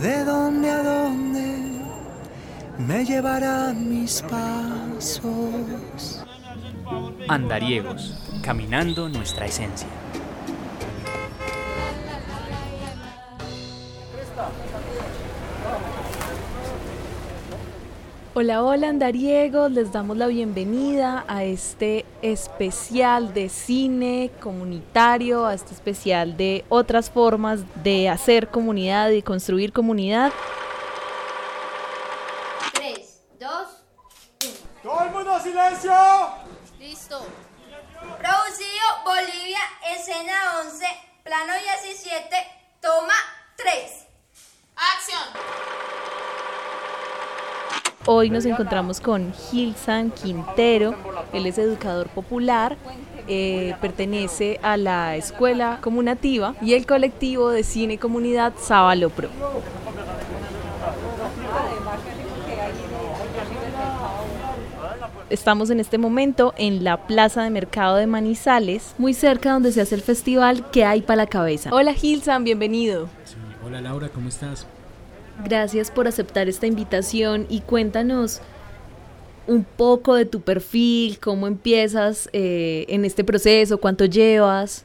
de dónde a dónde me llevarán mis pasos. Andariegos, caminando nuestra esencia. Hola, hola andariegos, les damos la bienvenida a este especial de cine comunitario, a este especial de otras formas de hacer comunidad y construir comunidad. 3, 2, 1. ¡Todo el mundo silencio! Listo. Producido Bolivia, escena 11, plano 17, toma 3. Hoy nos encontramos con Gilsan Quintero, él es educador popular, eh, pertenece a la escuela comunativa y el colectivo de cine comunidad Sábalo Pro. Estamos en este momento en la Plaza de Mercado de Manizales, muy cerca donde se hace el festival que hay para la cabeza. Hola Gilsan, bienvenido. Hola Laura, ¿cómo estás? Gracias por aceptar esta invitación y cuéntanos un poco de tu perfil, cómo empiezas eh, en este proceso, cuánto llevas.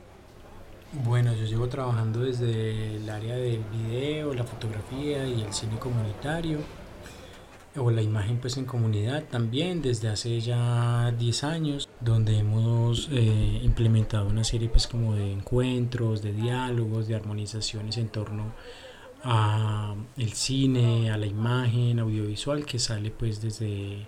Bueno, yo llevo trabajando desde el área del video, la fotografía y el cine comunitario, o la imagen pues en comunidad también desde hace ya 10 años, donde hemos eh, implementado una serie pues como de encuentros, de diálogos, de armonizaciones en torno a el cine, a la imagen audiovisual que sale pues desde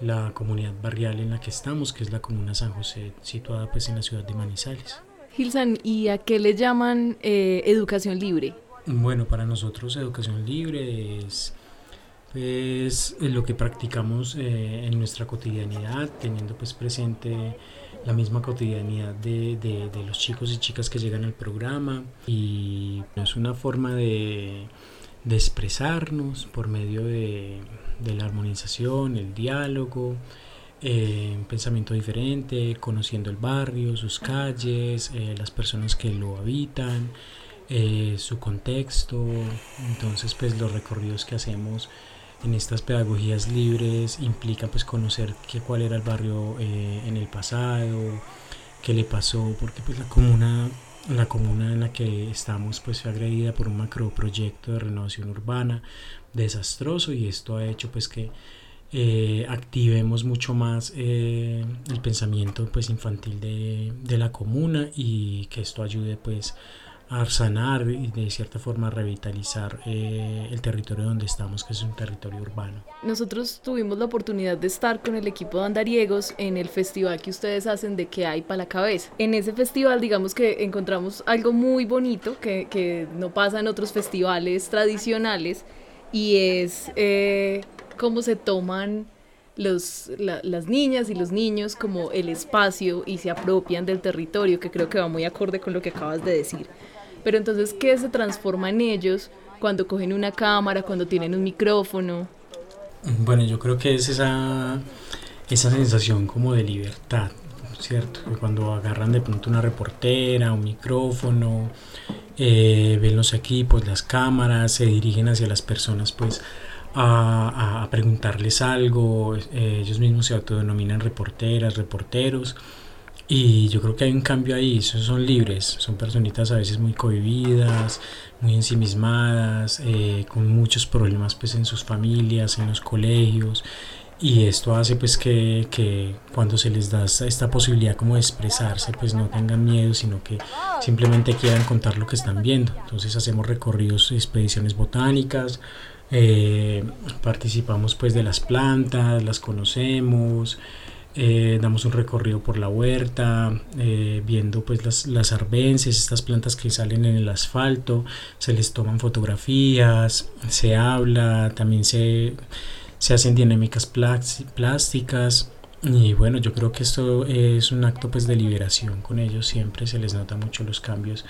la comunidad barrial en la que estamos, que es la comuna San José, situada pues en la ciudad de Manizales. Gilsan, ¿y a qué le llaman eh, educación libre? Bueno, para nosotros educación libre es pues lo que practicamos eh, en nuestra cotidianidad, teniendo pues presente la misma cotidianidad de, de, de, los chicos y chicas que llegan al programa. Y es una forma de, de expresarnos por medio de, la armonización, el diálogo, eh, un pensamiento diferente, conociendo el barrio, sus calles, eh, las personas que lo habitan, eh, su contexto, entonces pues los recorridos que hacemos en estas pedagogías libres implica pues conocer qué, cuál era el barrio eh, en el pasado, qué le pasó, porque pues la comuna, la comuna en la que estamos pues fue agredida por un macroproyecto de renovación urbana desastroso y esto ha hecho pues que eh, activemos mucho más eh, el pensamiento pues infantil de, de la comuna y que esto ayude pues a sanar y de cierta forma revitalizar eh, el territorio donde estamos, que es un territorio urbano. Nosotros tuvimos la oportunidad de estar con el equipo de andariegos en el festival que ustedes hacen de que hay para la cabeza. En ese festival, digamos que encontramos algo muy bonito que, que no pasa en otros festivales tradicionales y es eh, cómo se toman los, la, las niñas y los niños como el espacio y se apropian del territorio, que creo que va muy acorde con lo que acabas de decir. Pero entonces, ¿qué se transforma en ellos cuando cogen una cámara, cuando tienen un micrófono? Bueno, yo creo que es esa, esa sensación como de libertad, ¿cierto? Cuando agarran de pronto una reportera, un micrófono, eh, ven los equipos, las cámaras, se dirigen hacia las personas, pues a, a preguntarles algo, eh, ellos mismos se autodenominan reporteras, reporteros. Y yo creo que hay un cambio ahí, son libres, son personitas a veces muy cohibidas, muy ensimismadas, eh, con muchos problemas pues en sus familias, en los colegios. Y esto hace pues que, que, cuando se les da esta posibilidad como de expresarse, pues no tengan miedo, sino que simplemente quieran contar lo que están viendo. Entonces hacemos recorridos, expediciones botánicas, eh, participamos pues de las plantas, las conocemos. Eh, damos un recorrido por la huerta, eh, viendo pues las, las arbences, estas plantas que salen en el asfalto, se les toman fotografías, se habla, también se, se hacen dinámicas plásticas y bueno, yo creo que esto es un acto pues de liberación con ellos, siempre se les nota mucho los cambios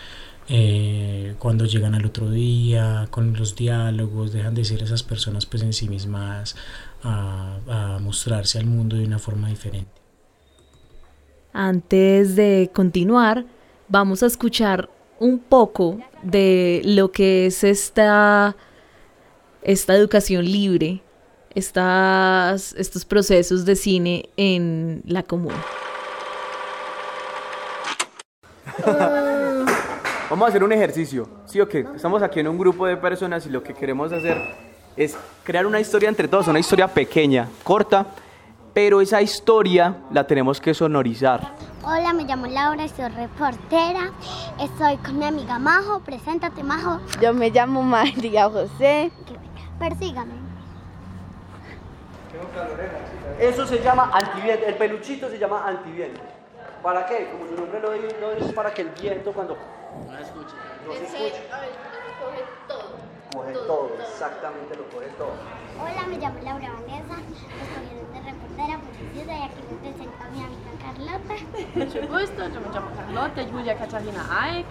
eh, cuando llegan al otro día, con los diálogos, dejan de ser esas personas pues en sí mismas a, a mostrarse al mundo de una forma diferente. Antes de continuar, vamos a escuchar un poco de lo que es esta esta educación libre, estas, estos procesos de cine en la comuna. Vamos a hacer un ejercicio, ¿sí o qué? Estamos aquí en un grupo de personas y lo que queremos hacer es crear una historia entre todos, una historia pequeña, corta, pero esa historia la tenemos que sonorizar. Hola, me llamo Laura, soy reportera. Estoy con mi amiga Majo. Preséntate, Majo. Yo me llamo María José. Persígame. Eso se llama antiviento, el peluchito se llama antiviento. ¿Para qué? Como su nombre lo dice, es para que el viento cuando no escuche, no se escuche, Coge todo. coge todo, exactamente lo coge todo. Hola, me llamo Laura Vanessa. Estoy de reportera publicista y aquí me presento a mi amiga Carlota. Mucho gusto, yo me llamo Carlota Julia Catarina Aik,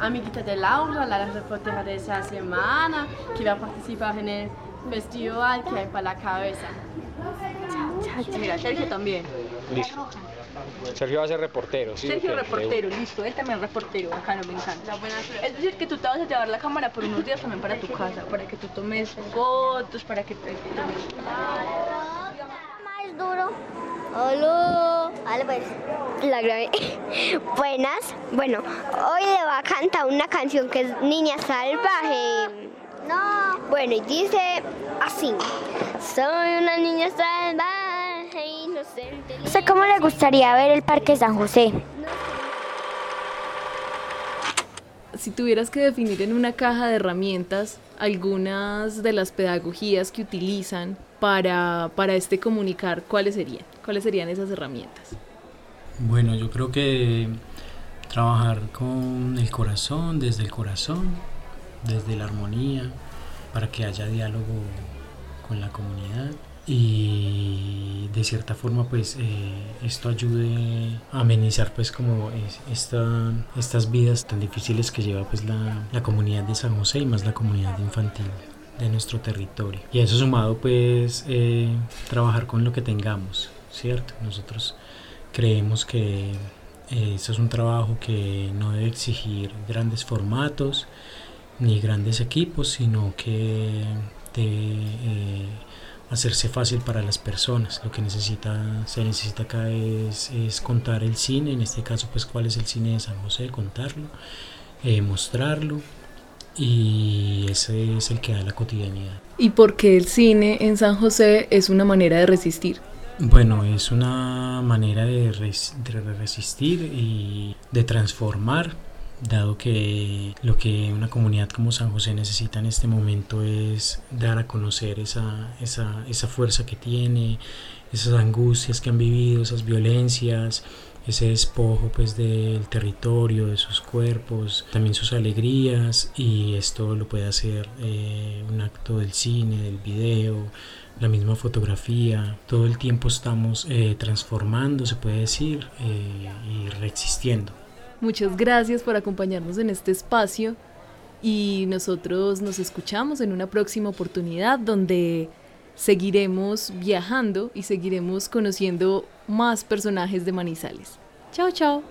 amiguita de Laura, la reportera de esa semana, que va a participar en el festival que hay para la cabeza. Mira, Sergio también. Listo. Sergio va a ser reportero, ¿sí? Sergio de reportero, listo, él también es reportero, bacano, me encanta. Es decir, que tú te vas a llevar la cámara por unos días también para tu casa, para que tú tomes fotos, para que te. Más duro. Hola. Vale, pues. La grabé. Buenas. Bueno, hoy le va a cantar una canción que es Niña Salvaje. No. Bueno, y dice así. Soy una niña salvaje, inocente. No sé cómo le gustaría ver el Parque San José. Si tuvieras que definir en una caja de herramientas algunas de las pedagogías que utilizan para, para este comunicar, ¿cuáles serían? ¿Cuáles serían esas herramientas? Bueno, yo creo que trabajar con el corazón, desde el corazón, desde la armonía, para que haya diálogo con la comunidad y de cierta forma pues eh, esto ayude a amenizar pues como es- esta, estas vidas tan difíciles que lleva pues la, la comunidad de San José y más la comunidad infantil de nuestro territorio. Y a eso sumado pues eh, trabajar con lo que tengamos cierto nosotros creemos que eh, eso es un trabajo que no debe exigir grandes formatos ni grandes equipos, sino que debe eh, hacerse fácil para las personas. Lo que necesita, se necesita acá es, es contar el cine, en este caso pues cuál es el cine de San José, contarlo, eh, mostrarlo y ese es el que da la cotidianidad. ¿Y por qué el cine en San José es una manera de resistir? Bueno, es una manera de, res- de resistir y de transformar, dado que lo que una comunidad como San José necesita en este momento es dar a conocer esa, esa, esa fuerza que tiene, esas angustias que han vivido, esas violencias, ese despojo pues del territorio, de sus cuerpos, también sus alegrías y esto lo puede hacer eh, un acto del cine, del video, la misma fotografía, todo el tiempo estamos eh, transformando, se puede decir, eh, y reexistiendo. Muchas gracias por acompañarnos en este espacio y nosotros nos escuchamos en una próxima oportunidad donde seguiremos viajando y seguiremos conociendo más personajes de Manizales. Chao, chao.